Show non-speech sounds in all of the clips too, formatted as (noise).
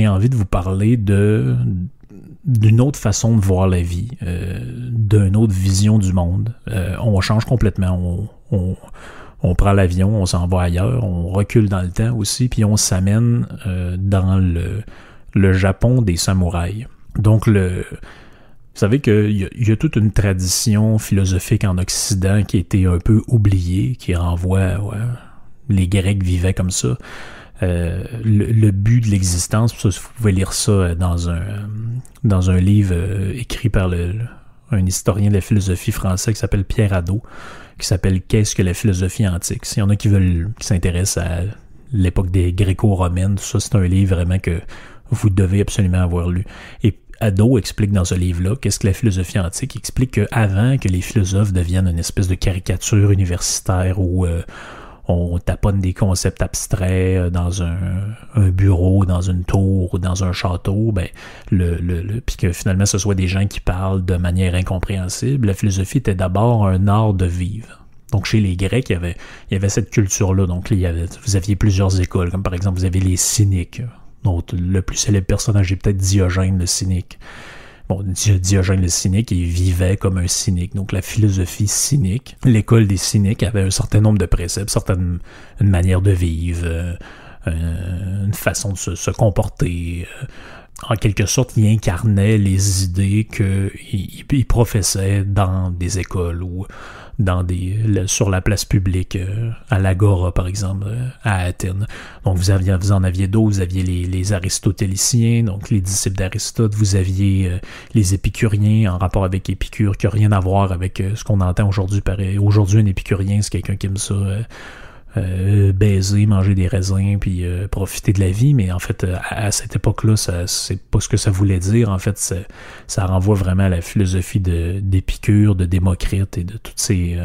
j'ai envie de vous parler de d'une autre façon de voir la vie, euh, d'une autre vision du monde. Euh, on change complètement. On, on, prend l'avion, on s'en va ailleurs, on recule dans le temps aussi, puis on s'amène euh, dans le, le Japon des samouraïs. Donc le vous savez qu'il y, y, a toute une tradition philosophique en Occident qui a été un peu oubliée, qui renvoie les Grecs vivaient comme ça. Euh, le, but de l'existence. Vous pouvez lire ça dans un, dans un livre euh, écrit par un historien de la philosophie français qui s'appelle Pierre Hadot, qui s'appelle Qu'est-ce que la philosophie antique? S'il y en a qui veulent, qui s'intéressent à l'époque des gréco-romaines, tout ça, c'est un livre vraiment que vous devez absolument avoir lu. Et Hadot explique dans ce livre-là qu'est-ce que la philosophie antique. Il explique qu'avant que les philosophes deviennent une espèce de caricature universitaire ou euh, on taponne des concepts abstraits euh, dans un, bureau, dans une tour ou dans un château, ben, le, le, puis que finalement ce soit des gens qui parlent de manière incompréhensible. La philosophie était d'abord un art de vivre. Donc chez les Grecs, il y avait, il y avait cette culture-là. Donc il y avait, vous aviez plusieurs écoles, comme par exemple vous avez les cyniques. Donc le plus célèbre personnage est peut-être Diogène le cynique. Bon, Diogène le cynique, il vivait comme un cynique. Donc la philosophie cynique, l'école des cyniques avait un certain nombre de préceptes, certaines une manière de vivre, euh, une façon de se, comporter. Euh, en quelque sorte, il incarnait les idées qu'il il professait dans des écoles ou dans sur la place publique, euh, à l'Agora par exemple, euh, à Athènes. Donc vous, aviez, vous en aviez d'autres, vous aviez les, les, aristotéliciens, donc les disciples d'Aristote, vous aviez euh, les épicuriens en rapport avec Épicure, qui n'a rien à voir avec ce qu'on entend aujourd'hui. Aujourd'hui, un épicurien, c'est quelqu'un qui aime ça euh, baiser, manger des raisins, puis euh, profiter de la vie, mais en fait, euh, à, cette époque-là, c'est pas ce que ça voulait dire. En fait, ça, renvoie vraiment à la philosophie d'Épicure, de, Démocrite et de toutes ces,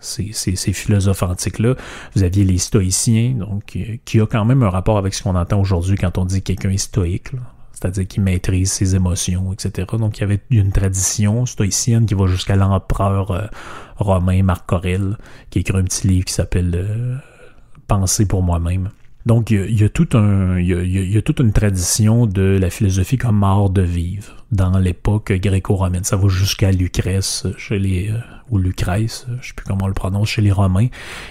ces, ces, philosophes antiques-là. Vous aviez les stoïciens, donc qui a quand même un rapport avec ce qu'on entend aujourd'hui quand on dit que quelqu'un est stoïque c'est-à-dire qu'il maîtrise ses émotions, etc. Donc il y avait une tradition stoïcienne qui va jusqu'à l'empereur euh, romain Marc Aurèle, qui écrit un petit livre qui s'appelle euh, Penser pour moi-même. Donc il y, a, y a, toute une tradition de la philosophie comme art de vivre dans l'époque gréco-romaine. Ça va jusqu'à Lucrèce chez les euh, ou Lucrèce, je sais plus comment on le prononce chez les Romains.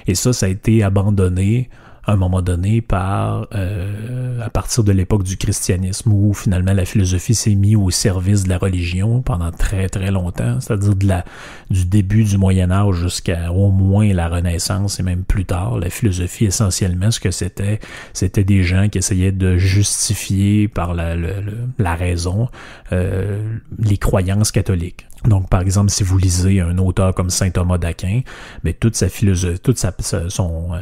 Et ça, ça a été abandonné à un moment donné par euh, à partir de l'époque du christianisme où finalement la philosophie s'est mise au service de la religion pendant très très longtemps, c'est-à-dire de la du début du Moyen Âge jusqu'à au moins la Renaissance et même plus tard, la philosophie essentiellement ce que c'était, c'était des gens qui essayaient de justifier par la, la raison euh, les croyances catholiques. Donc, par exemple, si vous lisez un auteur comme saint Thomas d'Aquin, mais toute sa philosophie, toute sa, son euh,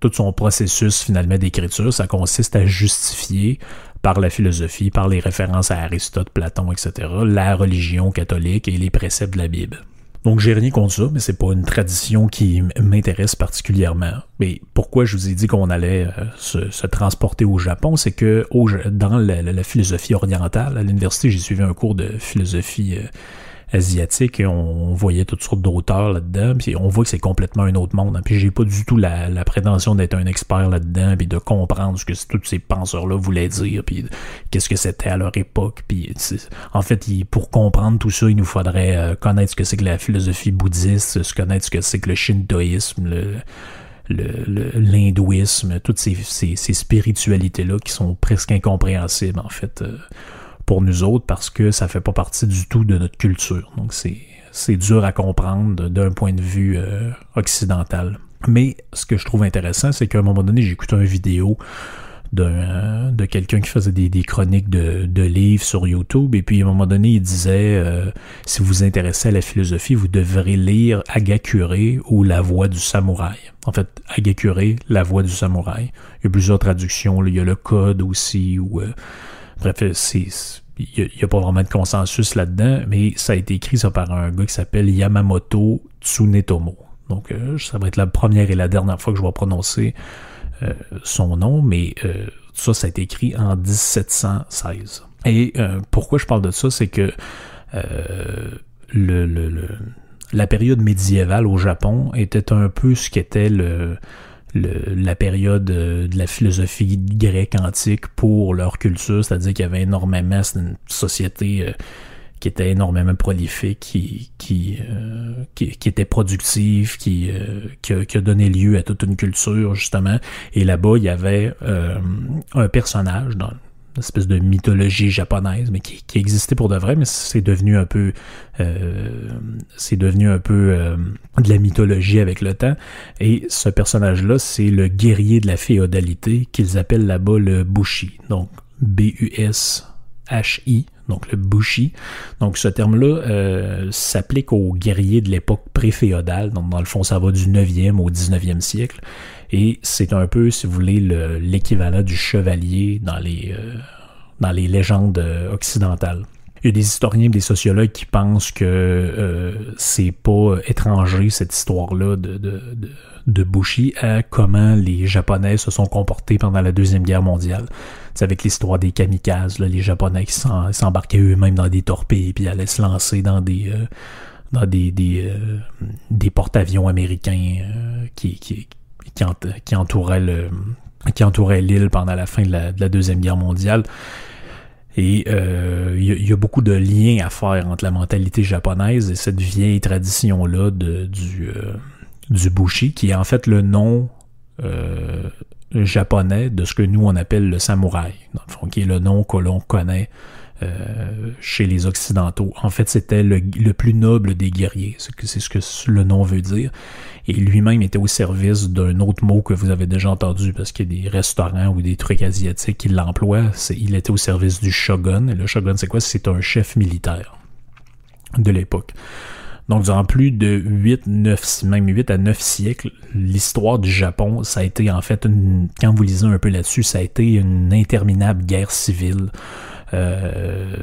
tout son processus finalement d'écriture, ça consiste à justifier par la philosophie, par les références à Aristote, Platon, etc., la religion catholique et les préceptes de la Bible. Donc j'ai rien contre ça, mais c'est pas une tradition qui m'intéresse particulièrement. Mais pourquoi je vous ai dit qu'on allait euh, se, transporter au Japon, c'est que dans la, philosophie orientale, à l'université, j'ai suivi un cours de philosophie euh, asiatique on, voyait toutes sortes d'auteurs là-dedans. Puis on voit que c'est complètement un autre monde. Hein. Puis j'ai pas du tout la, prétention d'être un expert là-dedans puis de comprendre ce que tous ces penseurs-là voulaient dire puis qu'est-ce que c'était à leur époque. Puis en fait, pour comprendre tout ça, il nous faudrait euh, connaître ce que c'est que la philosophie bouddhiste, se connaître ce que c'est que le shintoïsme, le l'hindouisme, toutes ces, ces, spiritualités-là qui sont presque incompréhensibles en fait. Euh, pour nous autres parce que ça fait pas partie du tout de notre culture. Donc c'est dur à comprendre d'un point de vue euh, occidental. Mais ce que je trouve intéressant, c'est qu'à un moment donné, écouté une vidéo de quelqu'un qui faisait des, chroniques de, livres sur YouTube. Et puis, à un moment donné, il disait, euh, si vous vous intéressez à la philosophie, vous devrez lire Agakure ou La Voix du Samouraï. En fait, Agakure, La Voix du Samouraï. Il y a plusieurs traductions. Il y a le code aussi. Ou, euh, Bref, il n'y a, pas vraiment de consensus là-dedans, mais ça a été écrit ça par un gars qui s'appelle Yamamoto Tsunetomo. Donc, ça va être la première et la dernière fois que je vais prononcer son nom, mais ça, ça a été écrit en 1716. Et pourquoi je parle de ça, c'est que le, la période médiévale au Japon était un peu ce qu'était le, la période euh, de la philosophie grecque antique pour leur culture, c'est-à-dire qu'il y avait énormément, c'est une société euh, qui était énormément prolifique, qui, qui, euh, qui, était productive, qui, qui a, qui, a, donné lieu à toute une culture, justement. Et là-bas, il y avait un personnage dans, espèce de mythologie japonaise, mais qui, existait pour de vrai, mais c'est devenu un peu, euh, c'est devenu un peu euh, de la mythologie avec le temps. Et ce personnage-là, c'est le guerrier de la féodalité qu'ils appellent là-bas le Bushi. Donc B-U-S-H-I, donc le Bushi. Donc ce terme-là euh, s'applique aux guerriers de l'époque pré-féodale. Donc dans le fond, ça va du 9e au 19e siècle. Et c'est un peu, si vous voulez, l'équivalent du chevalier dans les, euh, dans les légendes euh, occidentales. Il y a des historiens et des sociologues qui pensent que euh, c'est pas étranger cette histoire-là de, de, de, de, Bushi à comment les Japonais se sont comportés pendant la Deuxième Guerre mondiale. C'est avec l'histoire des kamikazes, les Japonais qui s'embarquaient eux-mêmes dans des torpilles puis allaient se lancer dans des dans des, des, des porte-avions américains qui, qui, entourait l'île pendant la fin de la, Deuxième Guerre mondiale. Et euh, il y, a beaucoup de liens à faire entre la mentalité japonaise et cette vieille tradition-là du, euh, du bushi, qui est en fait le nom euh, japonais de ce que nous on appelle le samouraï, qui est le nom que l'on connaît chez les Occidentaux. En fait, c'était le, le, plus noble des guerriers, c'est ce que le nom veut dire et lui-même était au service d'un autre mot que vous avez déjà entendu parce qu'il y a des restaurants ou des trucs asiatiques qui l'emploient. Il était au service du shogun. Et le shogun, c'est quoi? C'est un chef militaire de l'époque. Donc, durant plus de 8, 9, même 8 à 9 siècles, l'histoire du Japon, ça a été en fait, une, quand vous lisez un peu là-dessus, ça a été une interminable guerre civile. Euh,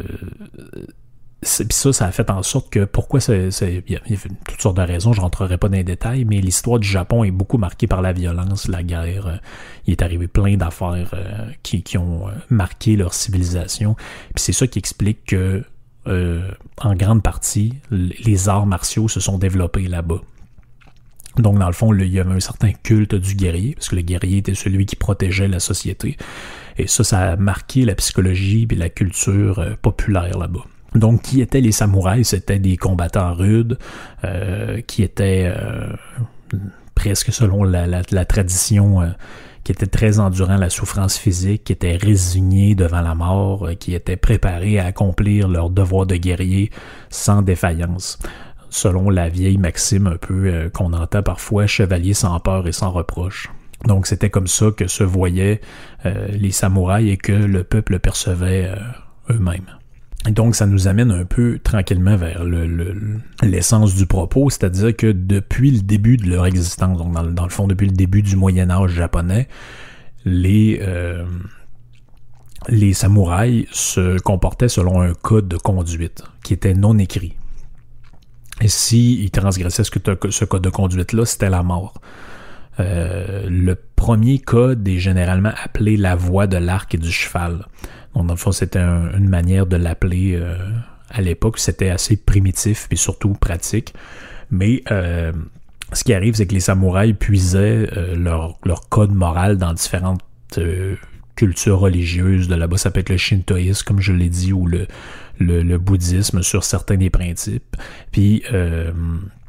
puis ça, ça a fait en sorte que pourquoi c'est. Il y, a toutes sortes de raisons, je rentrerai pas dans les détails, mais l'histoire du Japon est beaucoup marquée par la violence, la guerre. Euh, il est arrivé plein d'affaires euh, qui, qui, ont marqué leur civilisation. Puis c'est ça qui explique que, en grande partie, les arts martiaux se sont développés là-bas. Donc, dans le fond, il y avait un certain culte du guerrier, parce que le guerrier était celui qui protégeait la société. Et ça, ça a marqué la psychologie et la culture populaire là-bas. Donc, qui étaient les samouraïs? C'était des combattants rudes, euh, qui étaient euh, presque selon la, tradition, euh, qui étaient très endurants à la souffrance physique, qui étaient résignés devant la mort, qui étaient préparés à accomplir leur devoir de guerrier sans défaillance. Selon la vieille maxime un peu qu'on entend parfois, chevalier sans peur et sans reproche. Donc c'était comme ça que se voyaient les samouraïs et que le peuple percevait eux-mêmes. Donc, ça nous amène un peu tranquillement vers l'essence du propos, c'est-à-dire que depuis le début de leur existence, donc dans, le fond, depuis le début du Moyen Âge japonais, euh, les samouraïs se comportaient selon un code de conduite qui était non écrit. Et s'ils transgressaient ce, ce code de conduite-là, c'était la mort. Euh, le premier code est généralement appelé la voie de l'arc et du cheval. Donc, dans le fond, c'était une manière de l'appeler euh, à l'époque. C'était assez primitif et surtout pratique. Mais euh, ce qui arrive, c'est que les samouraïs puisaient leur, code moral dans différentes cultures religieuses. De là-bas, ça peut être le shintoïsme, comme je l'ai dit, ou le, le, le, bouddhisme sur certains des principes. Puis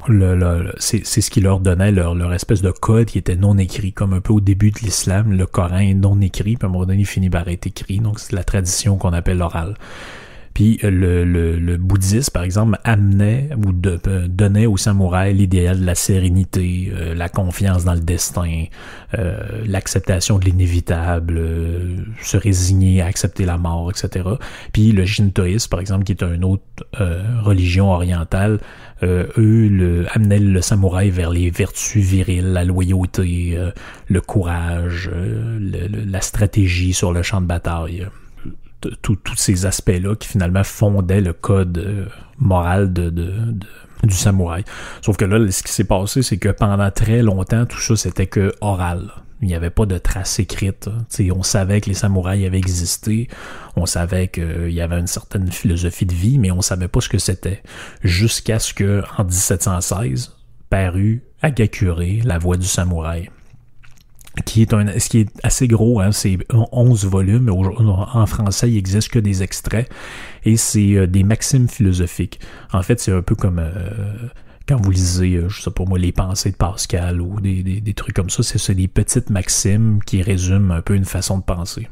le, c'est ce qui leur donnait leur, leur espèce de code qui était non écrit, comme un peu au début de l'islam, le Coran est non écrit, puis à un moment donné, il finit par être écrit, donc c'est la tradition qu'on appelle l'oral. Puis euh, le, le, le, bouddhisme, par exemple, amenait ou euh, donnait aux samouraïs l'idéal de la sérénité, euh, la confiance dans le destin, l'acceptation de l'inévitable, se résigner à accepter la mort, etc. Puis le shintoïsme, par exemple, qui est une autre religion orientale, eux le, amenaient le samouraï vers les vertus viriles, la loyauté, le courage, la stratégie sur le champ de bataille tous ces aspects-là qui finalement fondaient le code euh, moral du samouraï. Sauf que là, ce qui s'est passé, c'est que pendant très longtemps, tout ça, c'était que oral. Il n'y avait pas de traces écrites. on savait que les samouraïs avaient existé, on savait qu'il y avait une certaine philosophie de vie, mais on savait pas ce que c'était. Jusqu'à ce que, en 1716, parut Agakure, la voix du samouraï qui est un ce qui est assez gros, hein, c'est 11 volumes. En français, il existe que des extraits et c'est euh, des maximes philosophiques. En fait, c'est un peu comme euh, quand vous lisez, euh, je sais pas moi, les pensées de Pascal ou des, des trucs comme ça. C'est des petites maximes qui résument un peu une façon de penser.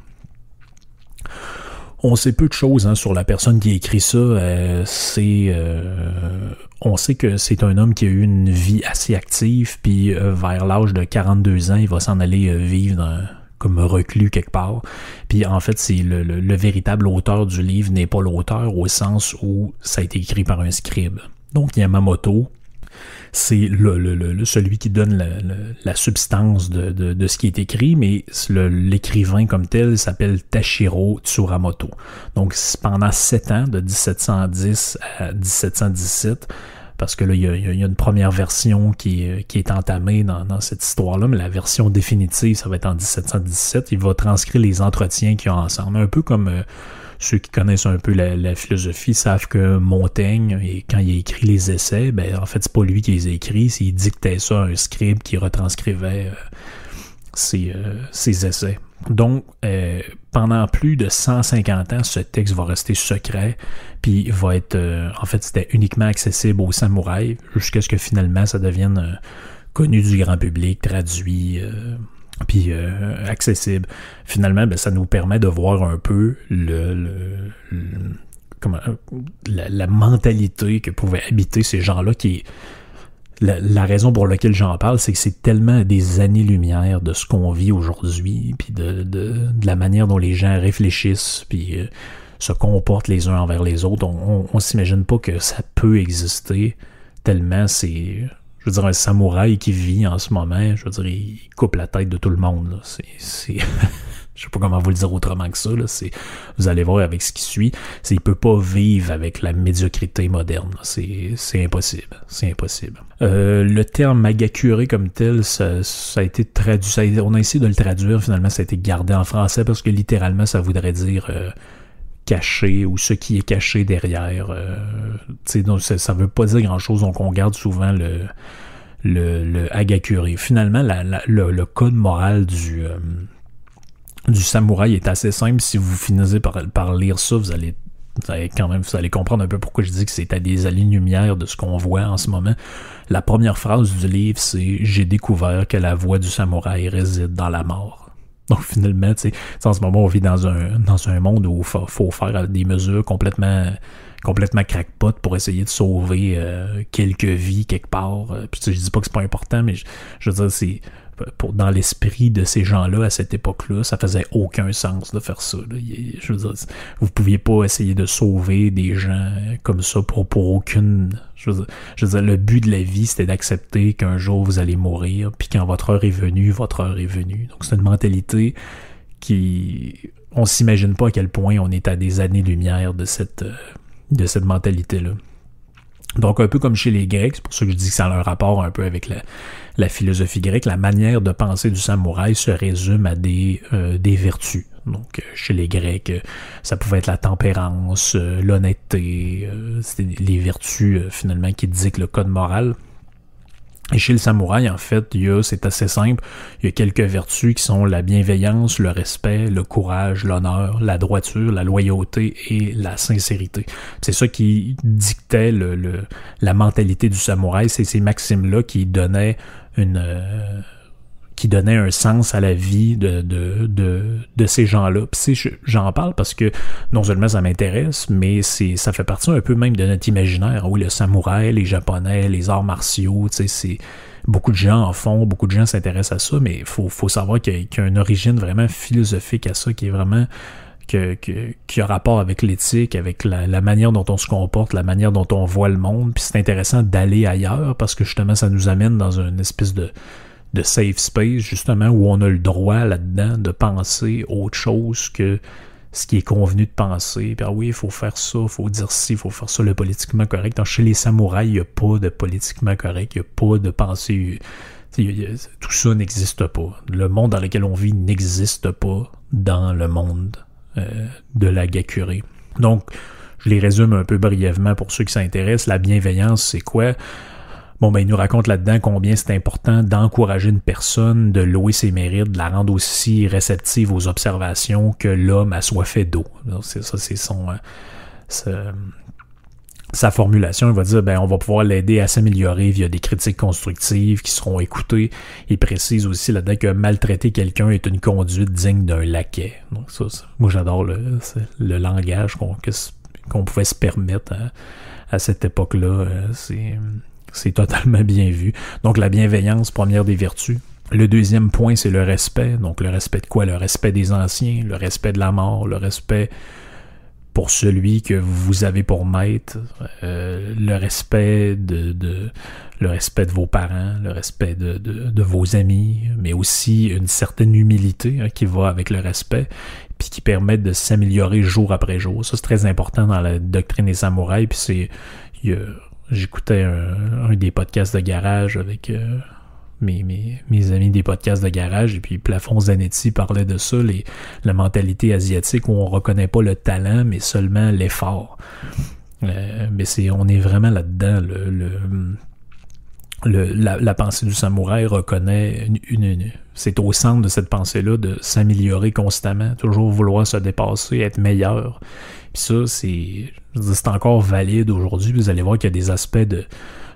On sait peu de choses hein, sur la personne qui a écrit ça. Euh, c'est, euh, on sait que c'est un homme qui a eu une vie assez active, puis euh, vers l'âge de 42 ans, il va s'en aller vivre comme reclus quelque part. Puis en fait, c'est le, le, véritable auteur du livre n'est pas l'auteur au sens où ça a été écrit par un scribe. Donc Yamamoto, c'est le, celui qui donne la, substance de, ce qui est écrit, mais l'écrivain comme tel s'appelle Tashiro Tsuраmoto. Donc pendant sept ans, de 1710 à 1717, parce que là, il y, a, une première version qui, qui est entamée dans, dans cette histoire-là, mais la version définitive, ça va être en 1717. Il va transcrire les entretiens qu'ils ont ensemble, un peu comme... Euh, ceux qui connaissent un peu la, philosophie savent que Montaigne, et quand il a écrit les essais, ben en fait c'est pas lui qui les a écrits, c'est il dictait ça à un scribe qui retranscrivait euh, euh, ses, essais. Donc, euh, pendant plus de 150 ans, ce texte va rester secret, puis va être, en fait, c'était uniquement accessible aux samouraïs, jusqu'à ce que finalement ça devienne connu du grand public, traduit, puis euh, accessible. Finalement, ben, ça nous permet de voir un peu comment, la, mentalité que pouvaient habiter ces gens-là qui la, raison pour laquelle j'en parle, c'est que c'est tellement des années-lumière de ce qu'on vit aujourd'hui, puis de, la manière dont les gens réfléchissent, puis euh, se comportent les uns envers les autres. On, on s'imagine pas que ça peut exister tellement c'est je veux dire, un samouraï qui vit en ce moment, je veux dire, il coupe la tête de tout le monde. C'est, (laughs) je sais pas comment vous le dire autrement que ça. Là. Vous allez voir avec ce qui suit. C'est, il peut pas vivre avec la médiocrité moderne. C'est, impossible. C'est impossible. Euh, le terme magakure comme tel, ça, ça a été traduit. on a essayé de le traduire. Finalement, ça a été gardé en français parce que littéralement, ça voudrait dire euh, caché ou ce qui est caché derrière. Euh, donc ça, ça veut pas dire grand-chose, donc on garde souvent le, le. Finalement, le, code moral du, euh, du samouraï est assez simple. Si vous finissez par, lire ça, vous allez, vous quand même vous allez comprendre un peu pourquoi je dis que c'est à des années-lumière de ce qu'on voit en ce moment. La première phrase du livre, c'est J'ai découvert que la voix du samouraï réside dans la mort. Donc finalement, tu sais, en ce moment, on vit dans un, dans un monde où il faut, faire des mesures complètement complètement crackpot pour essayer de sauver euh, quelques vies quelque part. Euh, puis je dis pas que c'est pas important, mais je, je veux dire, c'est dans l'esprit de ces gens-là à cette époque-là, ça faisait aucun sens de faire ça. Je veux dire, vous pouviez pas essayer de sauver des gens comme ça pour, pour aucune. Je veux, dire, le but de la vie, c'était d'accepter qu'un jour vous allez mourir, puis quand votre heure est venue, votre heure est venue. Donc c'est une mentalité qui. On s'imagine pas à quel point on est à des années-lumière de cette, de cette mentalité-là. Donc, un peu comme chez les Grecs, c'est pour ça que je dis que ça a un rapport un peu avec la, philosophie grecque, la manière de penser du samouraï se résume à des, euh, des vertus. Donc, euh, chez les Grecs, euh, ça pouvait être la tempérance, l'honnêteté, les vertus finalement qui disent le code moral. Et chez le samouraï, en fait, c'est assez simple, il y a quelques vertus qui sont la bienveillance, le respect, le courage, l'honneur, la droiture, la loyauté et la sincérité. C'est ça qui dictait le, la mentalité du samouraï, c'est ces maximes-là qui donnaient une, euh, qui donnait un sens à la vie de, de, de, ces gens-là. J'en parle parce que non seulement ça m'intéresse, mais ça fait partie un peu même de notre imaginaire. Oui, le samouraï, les japonais, les arts martiaux, tu sais, c'est beaucoup de gens en font, beaucoup de gens s'intéressent à ça, mais il faut, faut savoir qu'il y, a une origine vraiment philosophique à ça qui est vraiment que, qui a rapport avec l'éthique, avec la, la, manière dont on se comporte, la manière dont on voit le monde. Puis c'est intéressant d'aller ailleurs parce que justement ça nous amène dans une espèce de de safe space, justement, où on a le droit là-dedans de penser autre chose que ce qui est convenu de penser. Ah oui, il faut faire ça, il faut dire ci, il faut faire ça, le politiquement correct. Donc, chez les samouraïs, il n'y a pas de politiquement correct, il n'y a pas de pensée. tout ça n'existe pas. Le monde dans lequel on vit n'existe pas dans le monde euh, de la Gakure. Donc, je les résume un peu brièvement pour ceux qui s'intéressent. La bienveillance, c'est quoi? Bon, ben, il nous raconte là-dedans combien c'est important d'encourager une personne, de louer ses mérites, de la rendre aussi réceptive aux observations que l'homme a soifé d'eau. C'est ça, c'est son, euh, sa formulation. Il va dire, ben, on va pouvoir l'aider à s'améliorer via des critiques constructives qui seront écoutées. Il précise aussi là-dedans que maltraiter quelqu'un est une conduite digne d'un laquais. Donc ça, moi j'adore le, le langage qu'on, qu'on pouvait se permettre à, à cette époque-là. Euh, c'est c'est totalement bien vu. Donc la bienveillance, première des vertus. Le deuxième point, c'est le respect. Donc le respect de quoi? Le respect des anciens, le respect de la mort, le respect pour celui que vous avez pour maître, euh, le respect de, le respect de vos parents, le respect de, vos amis, mais aussi une certaine humilité hein, qui va avec le respect, puis qui permet de s'améliorer jour après jour. Ça c'est très important dans la doctrine des samouraïs, puis c'est j'écoutais un, des podcasts de garage avec euh, mes, mes, amis des podcasts de garage, et puis Plafond Zanetti parlait de ça, les, la mentalité asiatique où on reconnaît pas le talent, mais seulement l'effort. Euh, mais c'est, on est vraiment là-dedans. Le, le, la, pensée du samouraï reconnaît une, c'est au centre de cette pensée-là de s'améliorer constamment, toujours vouloir se dépasser, être meilleur. Puis ça, c'est, c'est encore valide aujourd'hui. Vous allez voir qu'il y a des aspects de,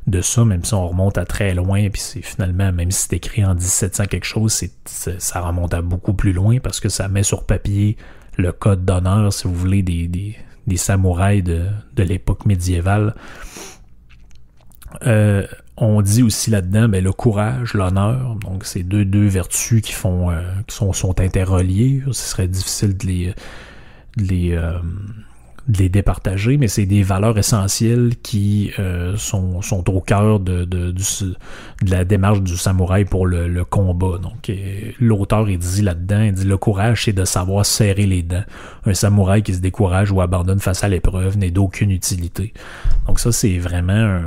de ça, même si on remonte à très loin, puis c'est finalement, même si c'est écrit en 1700 quelque chose, c'est, ça remonte à beaucoup plus loin parce que ça met sur papier le code d'honneur, si vous voulez, des, des, des samouraïs de, de l'époque médiévale. Euh, on dit aussi là-dedans ben, le courage, l'honneur. Donc, c'est deux, deux vertus qui font euh, qui sont, sont interreliées. Ce serait difficile de les, de les, euh, de les départager, mais c'est des valeurs essentielles qui euh, sont, sont au cœur de, de, la démarche du samouraï pour le, le combat. Donc, l'auteur, dit là-dedans, il dit le courage, c'est de savoir serrer les dents. Un samouraï qui se décourage ou abandonne face à l'épreuve n'est d'aucune utilité. Donc ça, c'est vraiment un,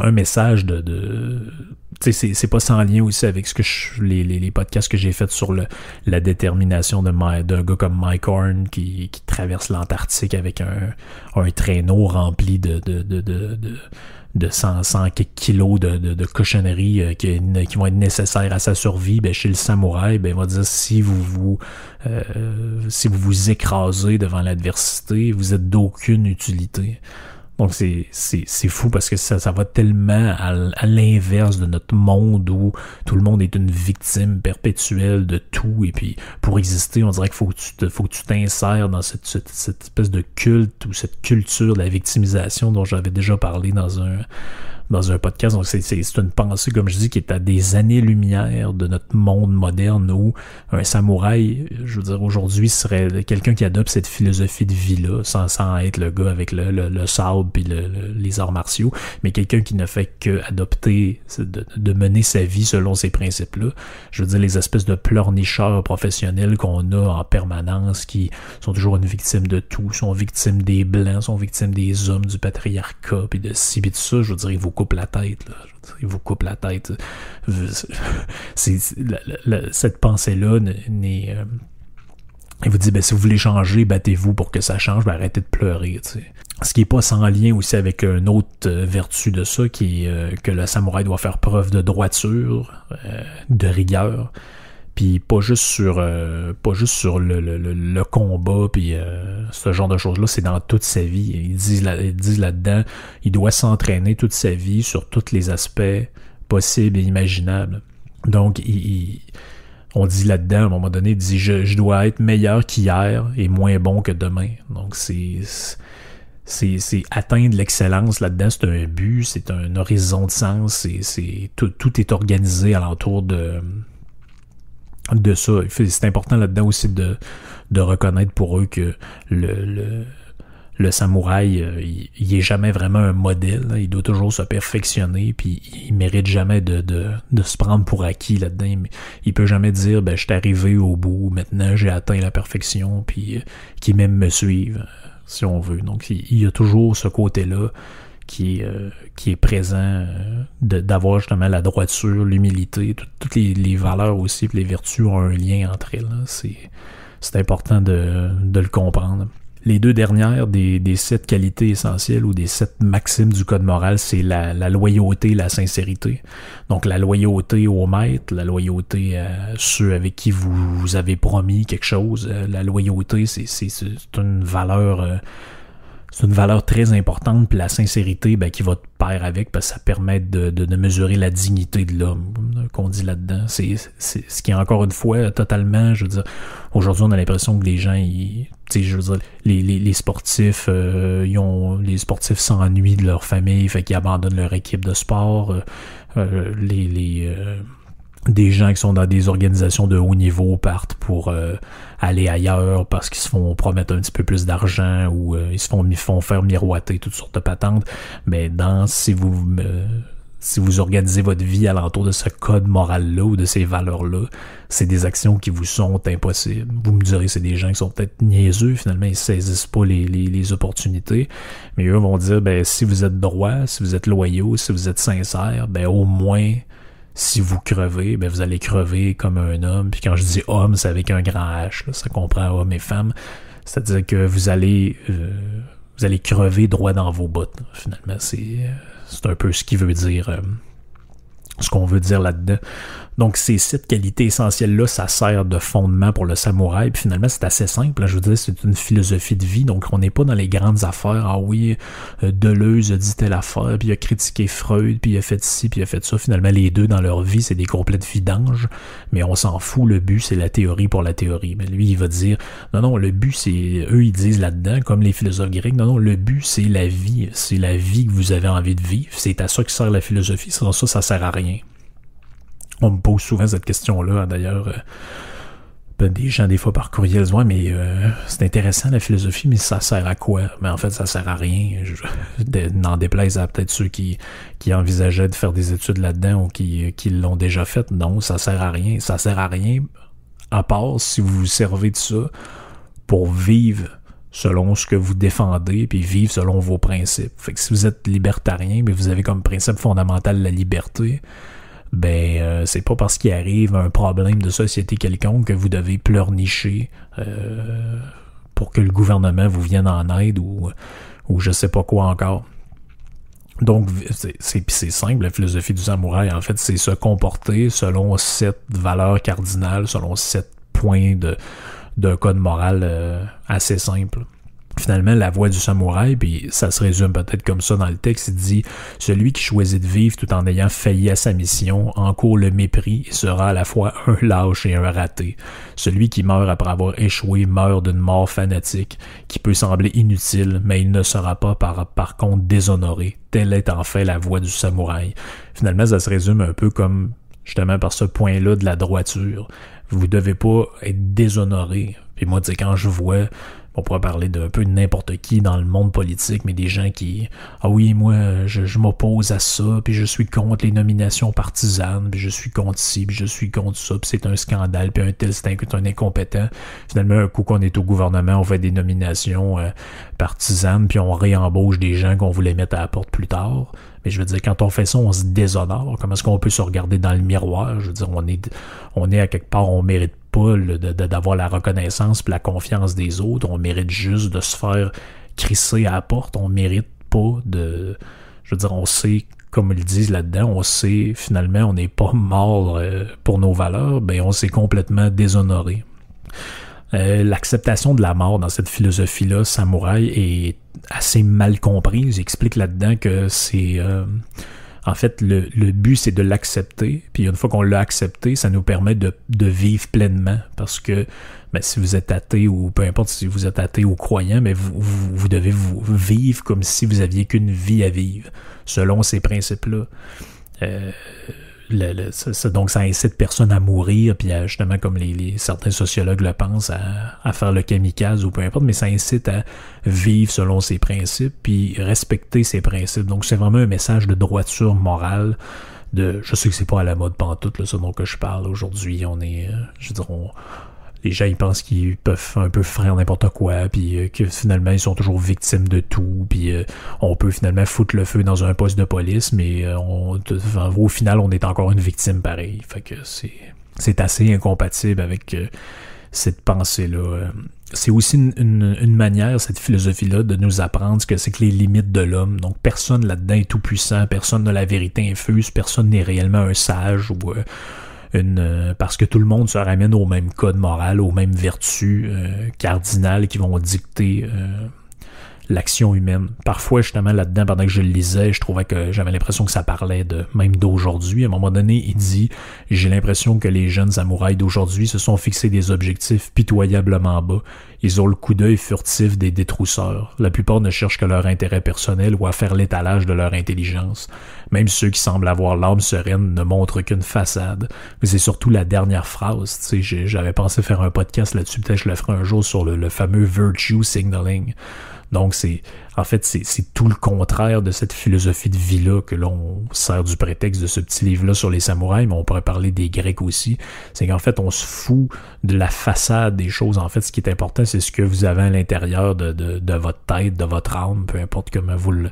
un message de, de c'est pas sans lien aussi avec ce que je, les, les, les, podcasts que j'ai fait sur le, la détermination d'un gars comme Mike Horn qui, qui traverse l'Antarctique avec un, un traîneau rempli de, de, de, de, de de 100, 100 kilos de, de, cochonneries euh, qui, qui, vont être nécessaires à sa survie, ben, chez le samouraï, ben, il va dire si vous vous euh, si vous vous écrasez devant l'adversité, vous êtes d'aucune utilité. Donc c'est, c'est, c'est fou parce que ça, ça va tellement à, l'inverse de notre monde où tout le monde est une victime perpétuelle de tout. Et puis pour exister on dirait qu'il faut que tu te, faut que tu t'insères dans cette, cette, cette espèce de culte ou cette culture de la victimisation dont j'avais déjà parlé dans un dans un podcast. Donc, c'est une pensée, comme je dis, qui est à des années-lumière de notre monde moderne où un samouraï, je veux dire, aujourd'hui, serait quelqu'un qui adopte cette philosophie de vie-là, sans, sans être le gars avec le, le, le sable puis le, les arts martiaux, mais quelqu'un qui ne fait que adopter, de, de, mener sa vie selon ces principes-là. Je veux dire, les espèces de pleurnicheurs professionnels qu'on a en permanence, qui sont toujours une victime de tout, sont victimes des blancs, sont victimes des hommes, du patriarcat, puis de ci, puis de ça. Je veux dire, il vous la tête. Il vous coupe la tête. Cette pensée-là. Euh, il vous dit, ben, si vous voulez changer, battez-vous pour que ça change, ben, arrêtez de pleurer. Ce qui n'est pas sans lien aussi avec une autre euh, vertu de ça, qui est euh, que le samouraï doit faire preuve de droiture, de rigueur, puis pas juste sur euh, pas juste sur le, le, le combat puis euh, ce genre de choses là c'est dans toute sa vie. Ils disent là, ils disent là-dedans il doit s'entraîner toute sa vie sur tous les aspects possibles et imaginables. Donc il, on dit là-dedans à un moment donné il dit je, je dois être meilleur qu'hier et moins bon que demain. Donc c'est c'est, atteindre l'excellence là-dedans, c'est un but, c'est un horizon de sens, c'est tout, tout est organisé alentour de, de ça. C'est important là-dedans aussi de, reconnaître pour eux que le, le samouraï, euh, il, est jamais vraiment un modèle. Il doit toujours se perfectionner, puis il mérite jamais de, de, se prendre pour acquis là-dedans. Il peut jamais dire, ben, je suis arrivé au bout, maintenant j'ai atteint la perfection, puis euh, qu'il même me suive, si on veut. Donc, il, y a toujours ce côté-là qui est, euh, qui est présent, d'avoir justement la droiture, l'humilité, toutes les, valeurs aussi, les vertus ont un lien entre elles. C'est important de, le comprendre. Les deux dernières des, sept qualités essentielles ou des sept maximes du code moral, c'est la, la, loyauté la sincérité. Donc la loyauté au maître, la loyauté à ceux avec qui vous, avez promis quelque chose. Euh, la loyauté, c'est une valeur euh, c'est une valeur très importante, puis la sincérité ben, qui va te pair avec, parce que ça permet de, de, mesurer la dignité de l'homme, qu'on dit là-dedans. C'est, ce qui est encore une fois totalement, je veux dire, aujourd'hui on a l'impression que les gens, ils, je veux dire, les, les, les sportifs, euh, ils ont, les sportifs s'ennuient de leur famille, fait qu'ils abandonnent leur équipe de sport, euh, euh, les des gens qui sont dans des organisations de haut niveau partent pour euh, aller ailleurs parce qu'ils se font promettre un petit peu plus d'argent ou euh, ils se font, font faire miroiter toutes sortes de patentes. Mais dans si vous si vous organisez votre vie alentour de ce code moral-là ou de ces valeurs-là, c'est des actions qui vous sont impossibles. Vous me direz, c'est des gens qui sont peut-être niaiseux, finalement, ils saisissent pas les, les, les, opportunités, mais eux vont dire, ben, si vous êtes droit, si vous êtes loyaux, si vous êtes sincère, ben, au moins, si vous crevez, ben vous allez crever comme un homme. Puis quand je dis homme, c'est avec un grand H. ça comprend homme et femme. C'est-à-dire que vous allez euh, vous allez crever droit dans vos bottes. Finalement, c'est c'est un peu ce qui veut dire euh, ce qu'on veut dire là-dedans. Donc ces sept qualités essentielles-là, ça sert de fondement pour le samouraï. Puis finalement, c'est assez simple. Je veux dire, c'est une philosophie de vie. Donc on n'est pas dans les grandes affaires. Ah oui, euh, Deleuze a dit telle affaire, puis il a critiqué Freud, puis il a fait ci, puis il a fait ça. Finalement, les deux dans leur vie, c'est des complètes vidanges. Mais on s'en fout. Le but, c'est la théorie pour la théorie. Mais lui, il va dire, non, non, le but, c'est, eux, ils disent là-dedans, comme les philosophes grecs, non, non, le but, c'est la vie. C'est la vie que vous avez envie de vivre. C'est à ça que sert la philosophie. Sans ça, ça sert à rien. On me pose souvent cette question-là, d'ailleurs. Euh, ben, des gens, des fois, par courriel, disent, mais euh, c'est intéressant la philosophie, mais ça sert à quoi? Mais en fait, ça sert à rien. N'en déplaise à peut-être ceux qui, qui envisageaient de faire des études là-dedans ou qui, qui l'ont déjà fait. Non, ça sert à rien. Ça sert à rien, à part si vous vous servez de ça pour vivre selon ce que vous défendez, puis vivre selon vos principes. Fait que si vous êtes libertarien, mais vous avez comme principe fondamental la liberté, ben euh, c'est pas parce qu'il arrive un problème de société quelconque que vous devez pleurnicher euh, pour que le gouvernement vous vienne en aide ou, ou je sais pas quoi encore. Donc, c'est simple, la philosophie du samouraï, en fait, c'est se comporter selon sept valeurs cardinales, selon sept points de d'un code moral euh, assez simple finalement la voix du samouraï, puis ça se résume peut-être comme ça dans le texte, il dit Celui qui choisit de vivre tout en ayant failli à sa mission encourt le mépris et sera à la fois un lâche et un raté. Celui qui meurt après avoir échoué meurt d'une mort fanatique, qui peut sembler inutile, mais il ne sera pas par, par contre déshonoré. Telle est en fait la voix du samouraï. Finalement, ça se résume un peu comme justement par ce point-là de la droiture. Vous devez pas être déshonoré. Puis moi, tu quand je vois on pourrait parler d'un peu de n'importe qui dans le monde politique, mais des gens qui Ah oui, moi, je, m'oppose à ça, puis je suis contre les nominations partisanes, puis je suis contre ci, puis je suis contre ça, puis c'est un scandale, puis un tel c'est un, incompétent. Finalement, un coup qu'on est au gouvernement, on fait des nominations euh, partisanes, puis on réembauche des gens qu'on voulait mettre à la porte plus tard. Mais je veux dire, quand on fait ça, on se déshonore. Comment est-ce qu'on peut se regarder dans le miroir? Je veux dire, on est, on est à quelque part, on mérite pas d'avoir la reconnaissance et la confiance des autres. On mérite juste de se faire crisser à la porte. On mérite pas de. Je veux dire, on sait, comme ils disent là-dedans, on sait finalement on n'est pas mort euh, pour nos valeurs, ben on s'est complètement déshonoré. Euh, l'acceptation de la mort dans cette philosophie-là, samouraï, est assez mal comprise. J'explique là-dedans que c'est euh, en fait, le, le but, c'est de l'accepter. Puis une fois qu'on l'a accepté, ça nous permet de, de vivre pleinement. Parce que ben, si vous êtes athée ou peu importe si vous êtes athée ou croyant, mais vous, vous, vous devez vous vivre comme si vous aviez qu'une vie à vivre, selon ces principes-là. Euh, donc ça incite personne à mourir, puis justement, comme certains sociologues le pensent, à, faire le kamikaze ou peu importe, mais ça incite à vivre selon ses principes, puis respecter ses principes. Donc c'est vraiment un message de droiture morale. De, je sais que c'est pas à la mode pantoute, là, ce dont que je parle aujourd'hui. On est, euh, je dirais, les gens ils pensent qu'ils peuvent un peu faire n'importe quoi, puis euh, que finalement ils sont toujours victimes de tout, puis euh, on peut finalement foutre le feu dans un poste de police, mais euh, on, au final on est encore une victime pareil. Fait que c'est c'est assez incompatible avec cette pensée-là. C'est aussi une, manière, cette philosophie-là, de nous apprendre ce que c'est que les limites de l'homme. Donc personne là-dedans est tout puissant, personne n'a la vérité infuse, personne n'est réellement un sage ou une, euh, parce que tout le monde se ramène au même code moral, aux mêmes vertus euh, cardinales qui vont dicter euh, l'action humaine. Parfois, justement, là-dedans, pendant que je le lisais, je trouvais que j'avais l'impression que ça parlait de même d'aujourd'hui. À un moment donné, il dit J'ai l'impression que les jeunes samouraïs d'aujourd'hui se sont fixés des objectifs pitoyablement bas. Ils ont le coup d'œil furtif des détrousseurs. La plupart ne cherchent que leur intérêt personnel ou à faire l'étalage de leur intelligence. Même ceux qui semblent avoir l'âme sereine ne montrent qu'une façade. Mais c'est surtout la dernière phrase. Tu sais, j'avais pensé faire un podcast là-dessus, peut-être je le ferai un jour sur le, le fameux virtue signaling. Donc, c'est en fait, c'est tout le contraire de cette philosophie de vie-là que l'on sert du prétexte de ce petit livre-là sur les samouraïs, mais on pourrait parler des Grecs aussi. C'est qu'en fait, on se fout de la façade des choses. En fait, ce qui est important, c'est ce que vous avez à l'intérieur de, de, de votre tête, de votre âme, peu importe comment vous le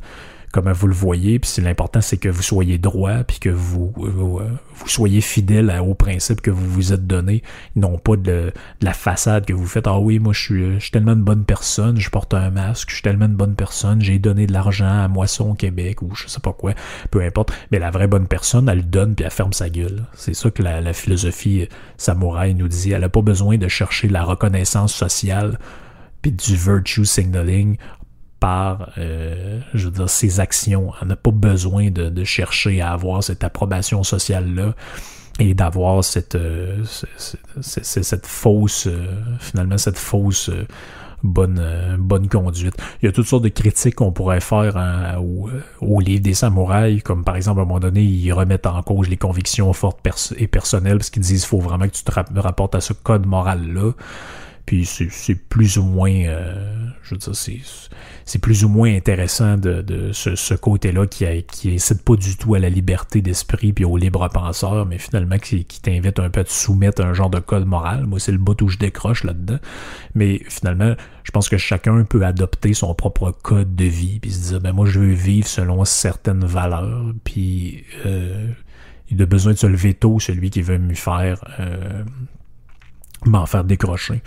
comme vous le voyez. Puis l'important, c'est que vous soyez droit, puis que vous, vous, soyez fidèle aux principes que vous vous êtes donné, non pas de, la façade que vous faites. Ah oui, moi je suis, tellement une bonne personne, je porte un masque, je suis tellement une bonne personne, j'ai donné de l'argent à Moisson Québec ou je sais pas quoi, peu importe. Mais la vraie bonne personne, elle donne puis elle ferme sa gueule. C'est ça que la, philosophie samouraï nous dit. Elle a pas besoin de chercher la reconnaissance sociale puis du virtue signaling par, euh, je veux dire, ses actions. On n'a pas besoin de, chercher à avoir cette approbation sociale-là et d'avoir cette, euh, cette, fausse, euh, finalement, cette fausse bonne, bonne conduite. Il y a toutes sortes de critiques qu'on pourrait faire hein, au, au, livre des samouraïs, comme par exemple, à un moment donné, ils remettent en cause les convictions fortes et personnelles, parce qu'ils disent qu'il faut vraiment que tu te rapportes à ce code moral-là. Puis c'est plus ou moins, euh, je veux dire, c'est plus ou moins intéressant de, ce, côté-là qui, qui pas du tout à la liberté d'esprit puis au libre penseur, mais finalement qui, qui t'invite un peu à te soumettre à un genre de code moral. Moi, c'est le bout où je décroche là-dedans. Mais finalement, je pense que chacun peut adopter son propre code de vie puis se dire, ben moi, je veux vivre selon certaines valeurs, puis euh, il a besoin de se lever tôt, celui qui veut me faire euh, m'en faire décrocher.